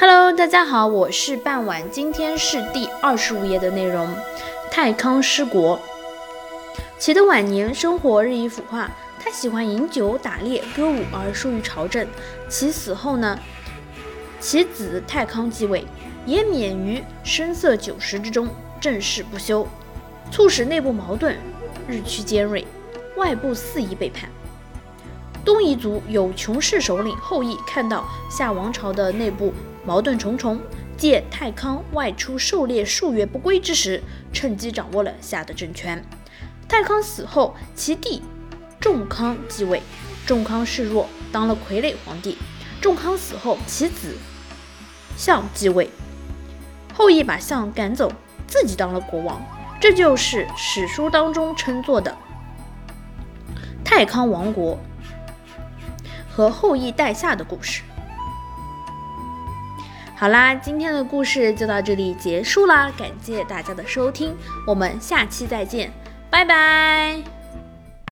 Hello，大家好，我是半晚，今天是第二十五页的内容。太康失国，齐的晚年生活日益腐化，他喜欢饮酒、打猎、歌舞而疏于朝政。其死后呢，其子太康继位，也免于声色酒食之中，政事不修，促使内部矛盾日趋尖锐，外部肆意背叛。东夷族有穷氏首领后羿看到夏王朝的内部矛盾重重，借太康外出狩猎数月不归之时，趁机掌握了夏的政权。太康死后，其弟仲康继位，仲康示弱，当了傀儡皇帝。仲康死后，其子相继位，后羿把相赶走，自己当了国王。这就是史书当中称作的太康王国。和后羿代夏的故事。好啦，今天的故事就到这里结束啦，感谢大家的收听，我们下期再见，拜拜。